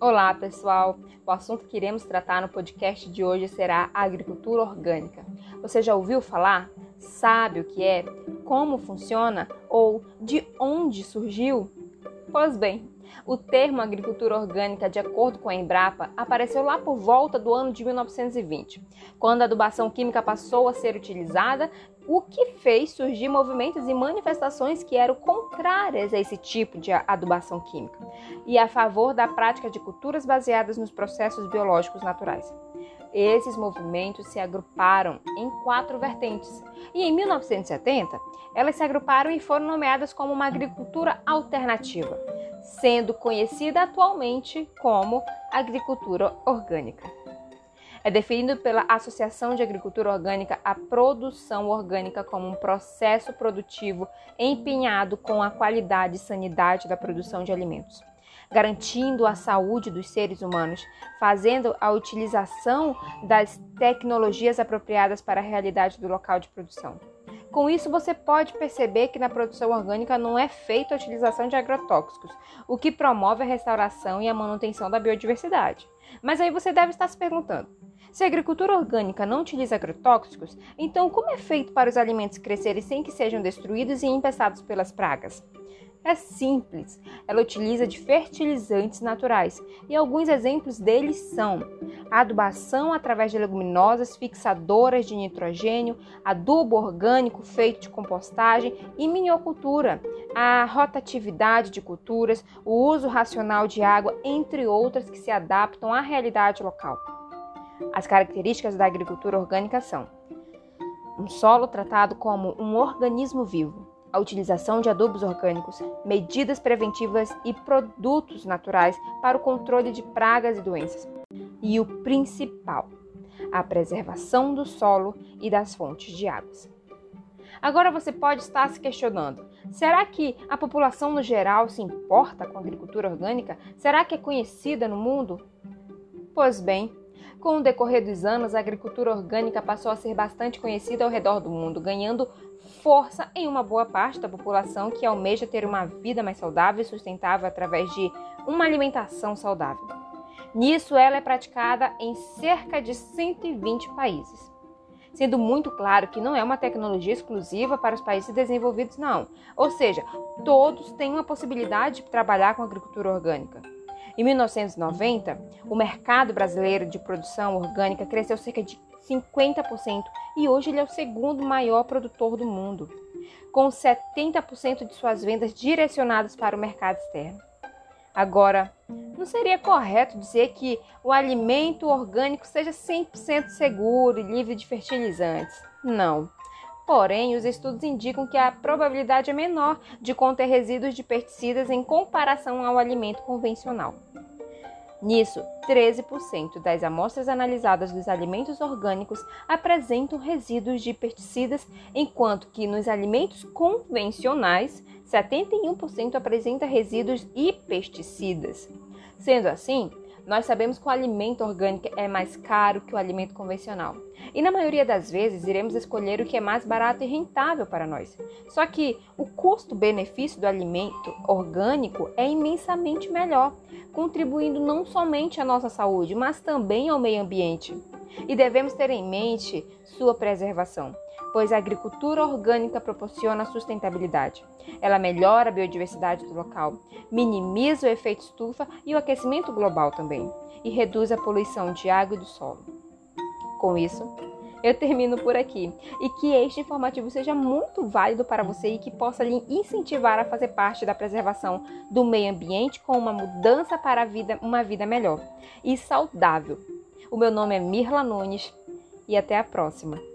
Olá, pessoal! O assunto que iremos tratar no podcast de hoje será a agricultura orgânica. Você já ouviu falar? Sabe o que é? Como funciona? Ou de onde surgiu? Pois bem, o termo agricultura orgânica, de acordo com a Embrapa, apareceu lá por volta do ano de 1920, quando a adubação química passou a ser utilizada, o que fez surgir movimentos e manifestações que eram contrárias a esse tipo de adubação química e a favor da prática de culturas baseadas nos processos biológicos naturais. Esses movimentos se agruparam em quatro vertentes e em 1970 elas se agruparam e foram nomeadas como uma agricultura alternativa sendo conhecida atualmente como agricultura orgânica. É definido pela Associação de Agricultura Orgânica a produção orgânica como um processo produtivo empenhado com a qualidade e sanidade da produção de alimentos, garantindo a saúde dos seres humanos, fazendo a utilização das tecnologias apropriadas para a realidade do local de produção com isso, você pode perceber que na produção orgânica não é feita a utilização de agrotóxicos, o que promove a restauração e a manutenção da biodiversidade. Mas aí você deve estar se perguntando: se a agricultura orgânica não utiliza agrotóxicos, então como é feito para os alimentos crescerem sem que sejam destruídos e infestados pelas pragas? É simples, ela utiliza de fertilizantes naturais e alguns exemplos deles são adubação através de leguminosas fixadoras de nitrogênio, adubo orgânico feito de compostagem e miniocultura, a rotatividade de culturas, o uso racional de água, entre outras que se adaptam à realidade local. As características da agricultura orgânica são um solo tratado como um organismo vivo, a utilização de adubos orgânicos, medidas preventivas e produtos naturais para o controle de pragas e doenças. E o principal, a preservação do solo e das fontes de águas. Agora você pode estar se questionando: será que a população no geral se importa com a agricultura orgânica? Será que é conhecida no mundo? Pois bem, com o decorrer dos anos, a agricultura orgânica passou a ser bastante conhecida ao redor do mundo, ganhando força em uma boa parte da população que almeja ter uma vida mais saudável e sustentável através de uma alimentação saudável. Nisso, ela é praticada em cerca de 120 países. Sendo muito claro que não é uma tecnologia exclusiva para os países desenvolvidos, não. Ou seja, todos têm uma possibilidade de trabalhar com agricultura orgânica. Em 1990, o mercado brasileiro de produção orgânica cresceu cerca de 50% e hoje ele é o segundo maior produtor do mundo, com 70% de suas vendas direcionadas para o mercado externo. Agora, não seria correto dizer que o alimento orgânico seja 100% seguro e livre de fertilizantes. Não. Porém, os estudos indicam que a probabilidade é menor de conter resíduos de pesticidas em comparação ao alimento convencional. Nisso, 13% das amostras analisadas dos alimentos orgânicos apresentam resíduos de pesticidas, enquanto que nos alimentos convencionais, 71% apresenta resíduos e pesticidas. Sendo assim, nós sabemos que o alimento orgânico é mais caro que o alimento convencional. E na maioria das vezes iremos escolher o que é mais barato e rentável para nós. Só que o custo-benefício do alimento orgânico é imensamente melhor, contribuindo não somente à nossa saúde, mas também ao meio ambiente. E devemos ter em mente sua preservação pois a agricultura orgânica proporciona sustentabilidade. Ela melhora a biodiversidade do local, minimiza o efeito estufa e o aquecimento global também, e reduz a poluição de água e do solo. Com isso, eu termino por aqui e que este informativo seja muito válido para você e que possa lhe incentivar a fazer parte da preservação do meio ambiente com uma mudança para vida, uma vida melhor e saudável. O meu nome é Mirla Nunes e até a próxima.